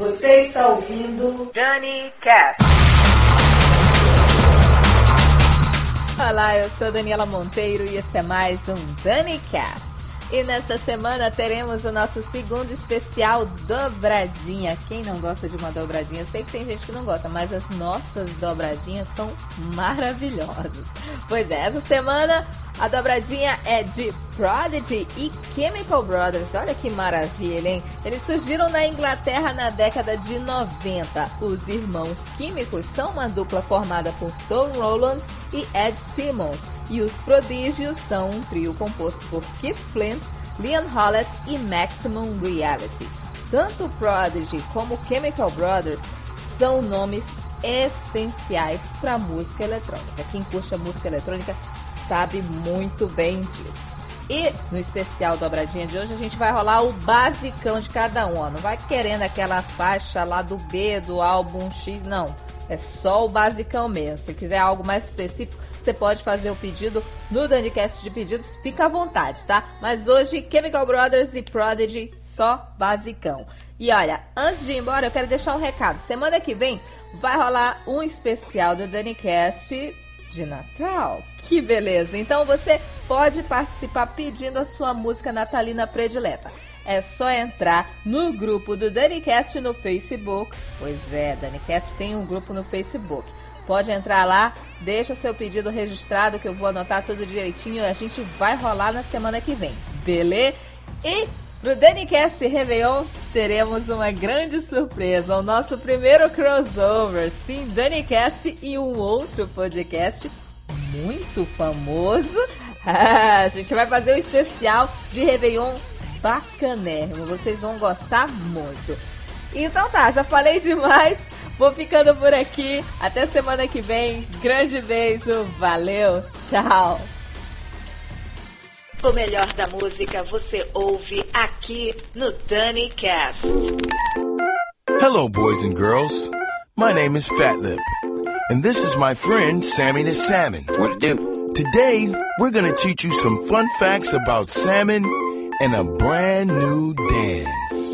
Você está ouvindo Dani Cast. Olá, eu sou Daniela Monteiro e esse é mais um Dani Cast. E nesta semana teremos o nosso segundo especial dobradinha. Quem não gosta de uma dobradinha? Eu sei que tem gente que não gosta, mas as nossas dobradinhas são maravilhosas. Pois é, essa semana a dobradinha é de Prodigy e Chemical Brothers. Olha que maravilha, hein? Eles surgiram na Inglaterra na década de 90. Os irmãos químicos são uma dupla formada por Tom Rowlands e Ed Simmons e os Prodígios são um trio composto por Keith Flint, Leon Hollett e Maximum Reality. Tanto Prodigy como Chemical Brothers são nomes essenciais para música eletrônica. Quem curte a música eletrônica sabe muito bem disso. E no especial dobradinha de hoje a gente vai rolar o basicão de cada um. Ó. Não vai querendo aquela faixa lá do B do álbum X, não. É só o basicão mesmo. Se quiser algo mais específico, você pode fazer o pedido no Danicast de pedidos, fica à vontade, tá? Mas hoje, Chemical Brothers e Prodigy, só basicão. E olha, antes de ir embora, eu quero deixar um recado. Semana que vem vai rolar um especial do Danicast de Natal. Que beleza! Então você pode participar pedindo a sua música natalina predileta. É só entrar no grupo do DaniCast no Facebook. Pois é, DaniCast tem um grupo no Facebook. Pode entrar lá, deixa seu pedido registrado que eu vou anotar tudo direitinho e a gente vai rolar na semana que vem. Beleza? E no DaniCast Réveillon teremos uma grande surpresa, o nosso primeiro crossover. Sim, DaniCast e um outro podcast muito famoso. A gente vai fazer um especial de Réveillon bacanérrimo. Vocês vão gostar muito. Então tá, já falei demais. Vou ficando por aqui. Até semana que vem. Grande beijo. Valeu. Tchau. O melhor da música você ouve aqui no Dani Cast. Hello, boys and girls. My name is Fatlip, and this is my friend Sammy the Salmon. What to do? Today, we're gonna teach you some fun facts about salmon and a brand new dance.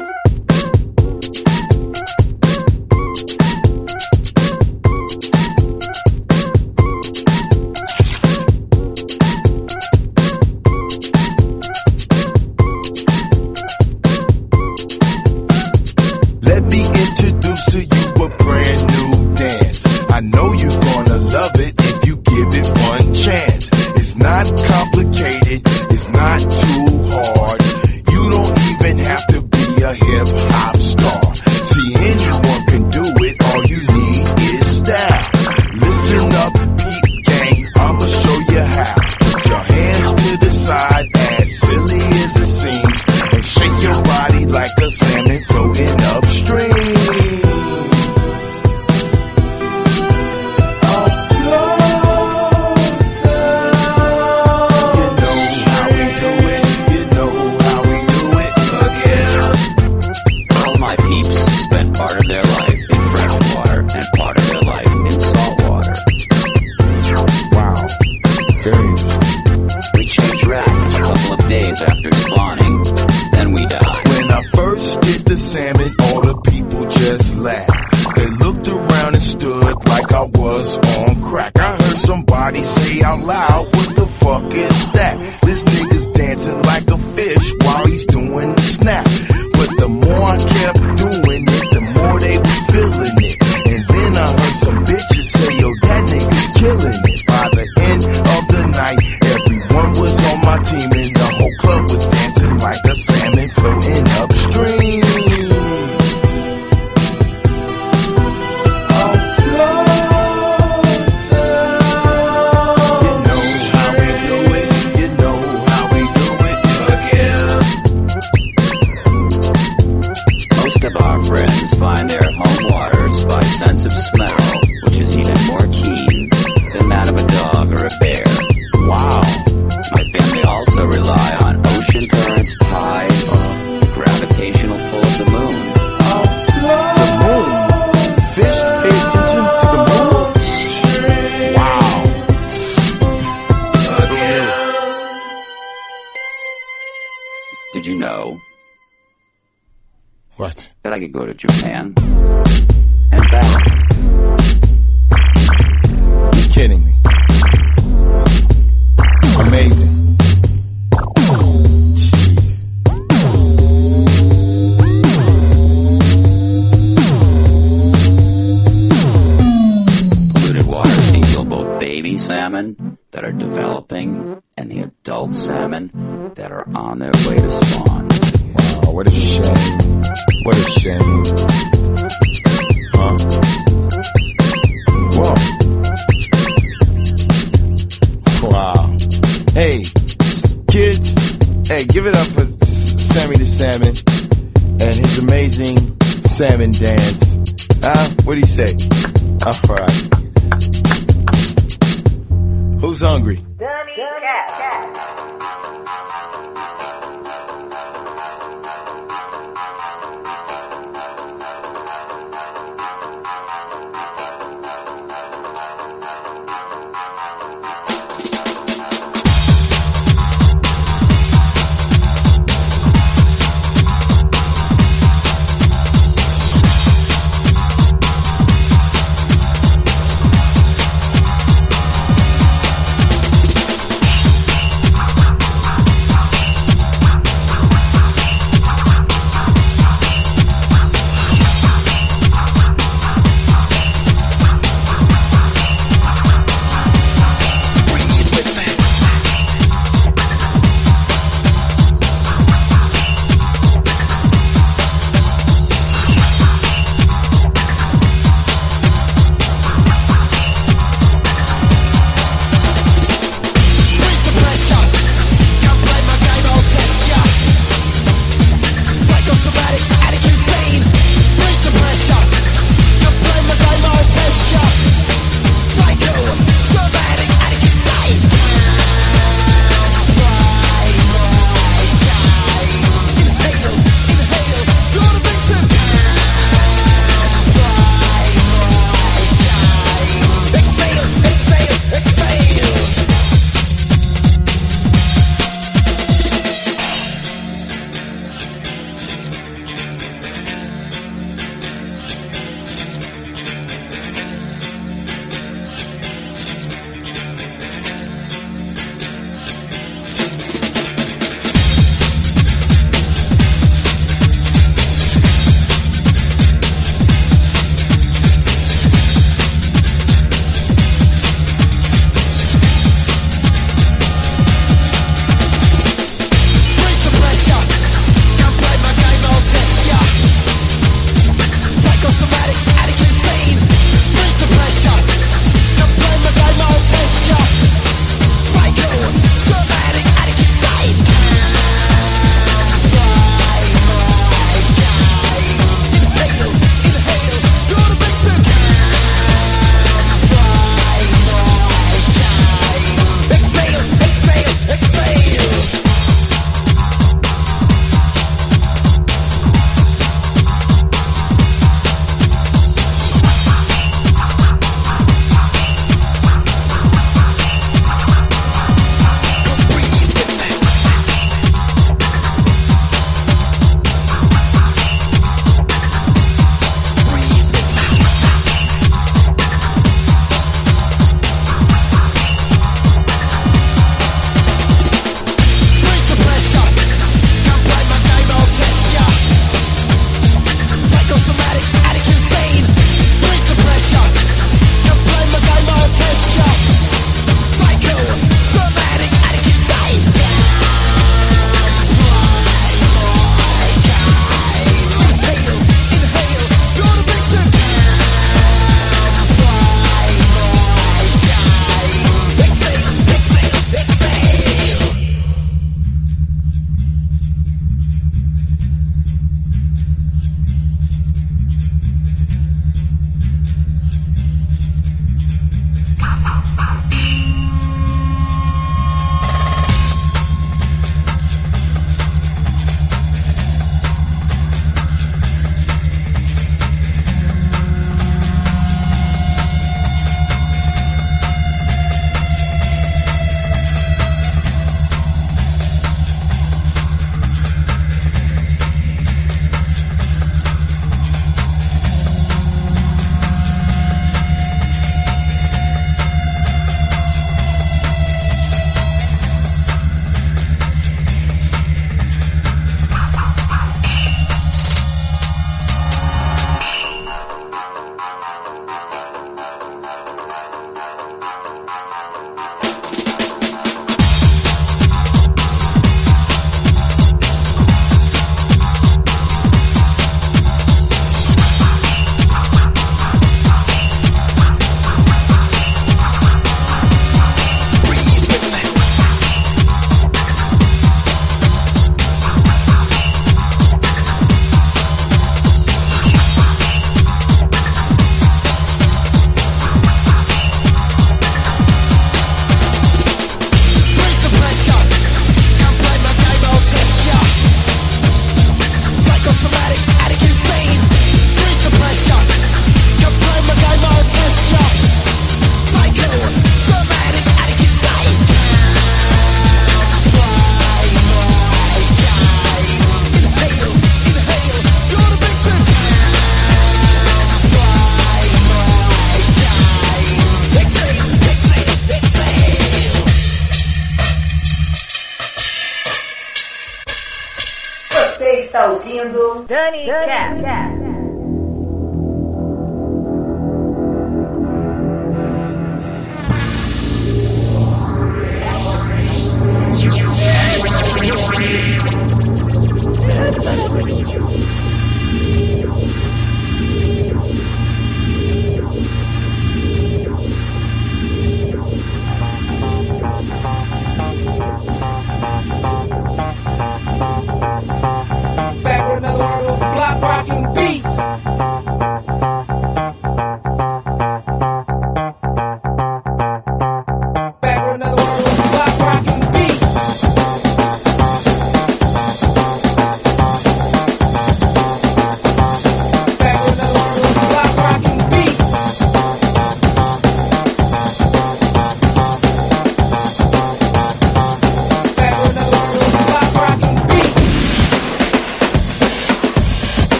That? This nigga's dancing like a fish while he's doing the snap. But the more I kept doing salmon that are on their way to spawn. Wow, what a shame. What a shame. Huh? Whoa. Wow. Hey, kids, hey, give it up for Sammy the Salmon and his amazing salmon dance. Huh? What do you say? All right. Who's hungry?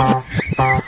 Bye.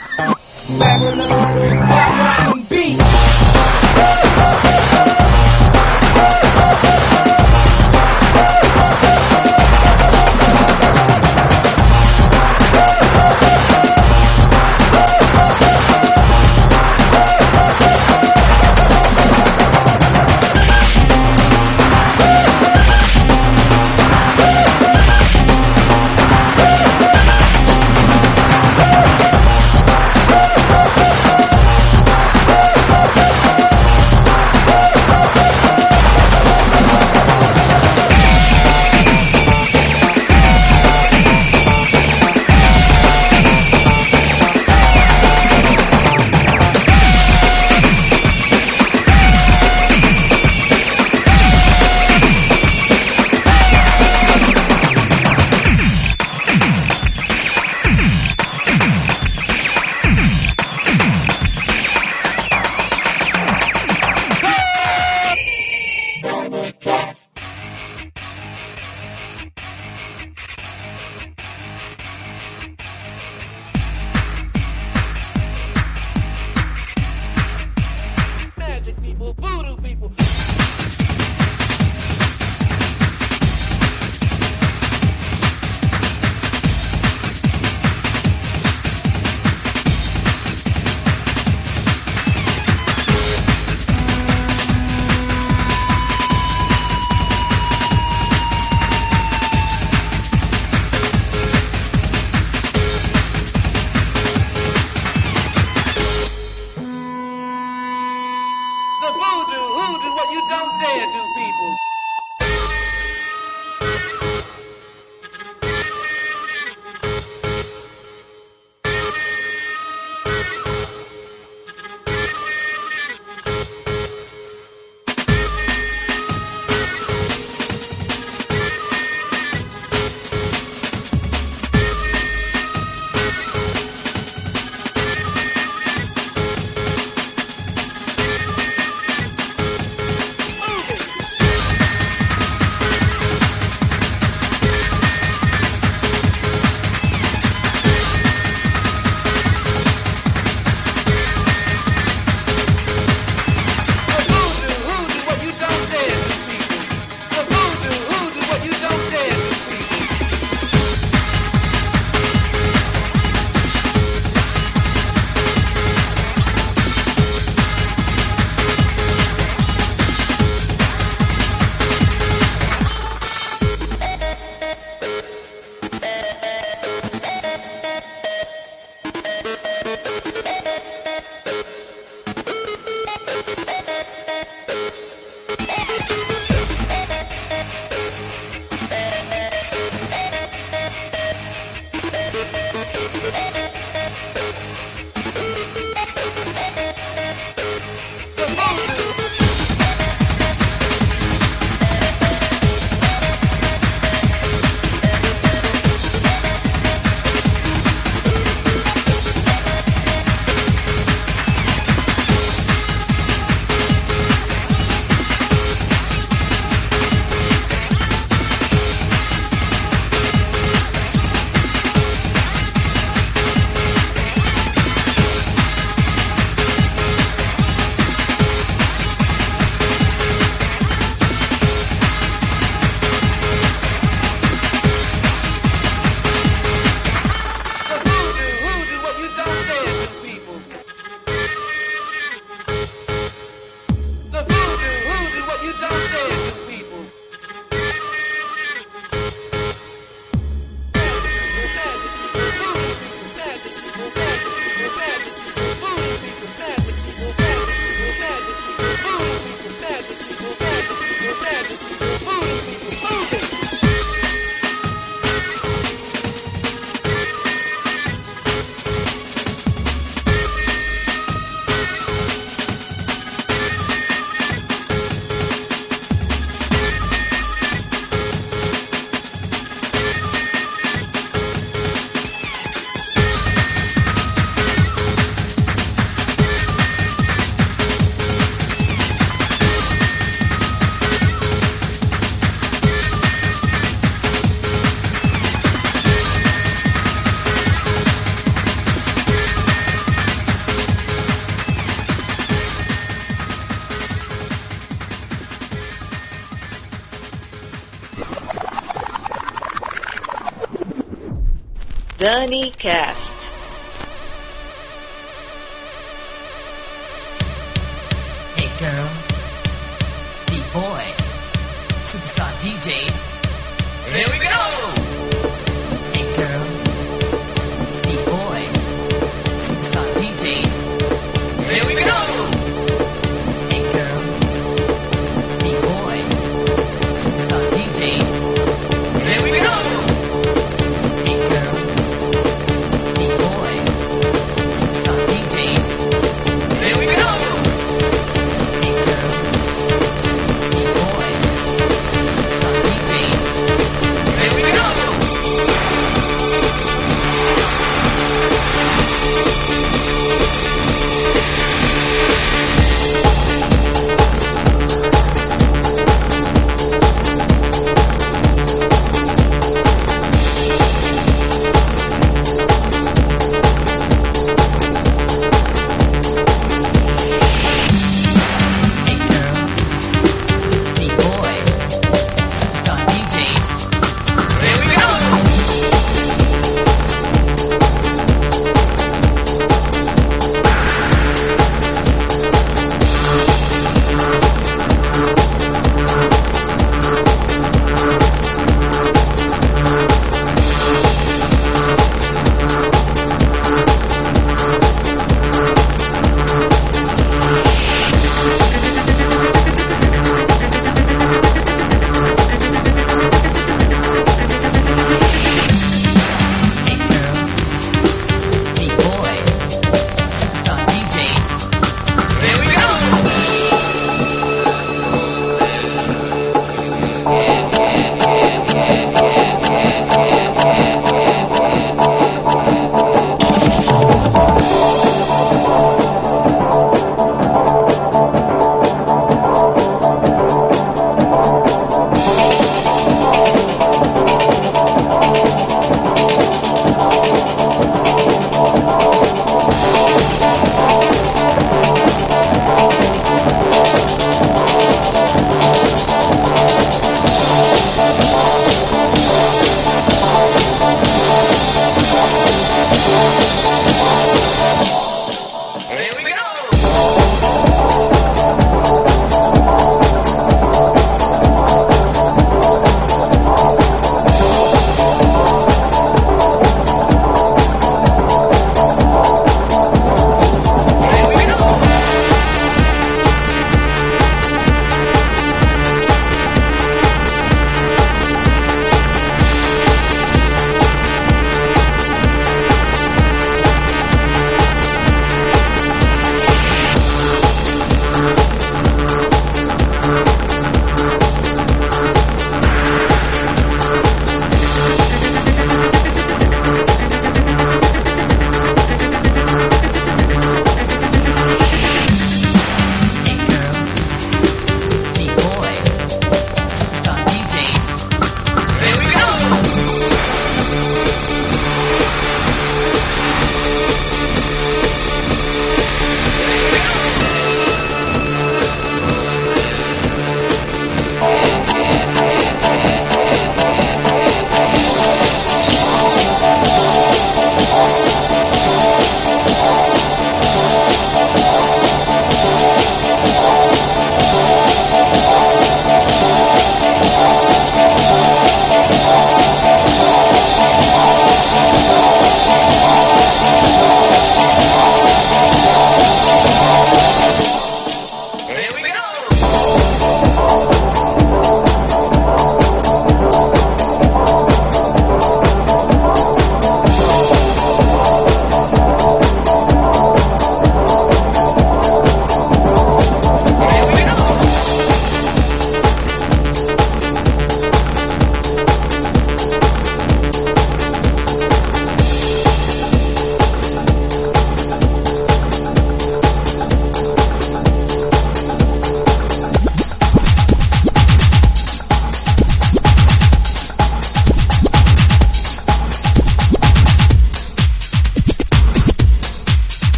Dani Cast.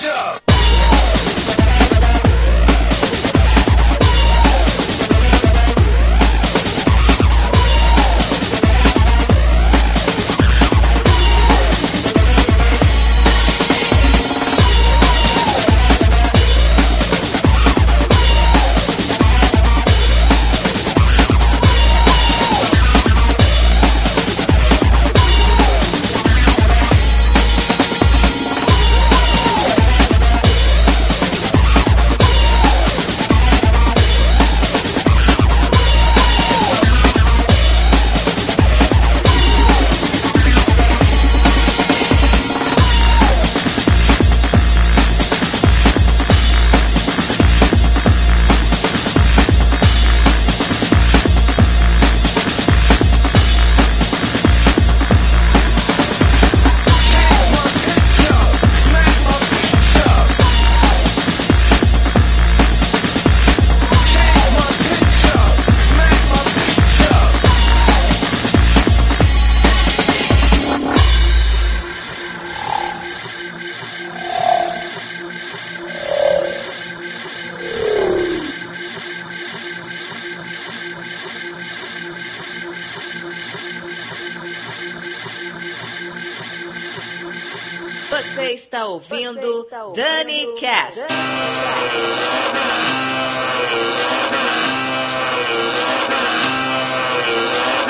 show. Você está ouvindo Dani Cast. You're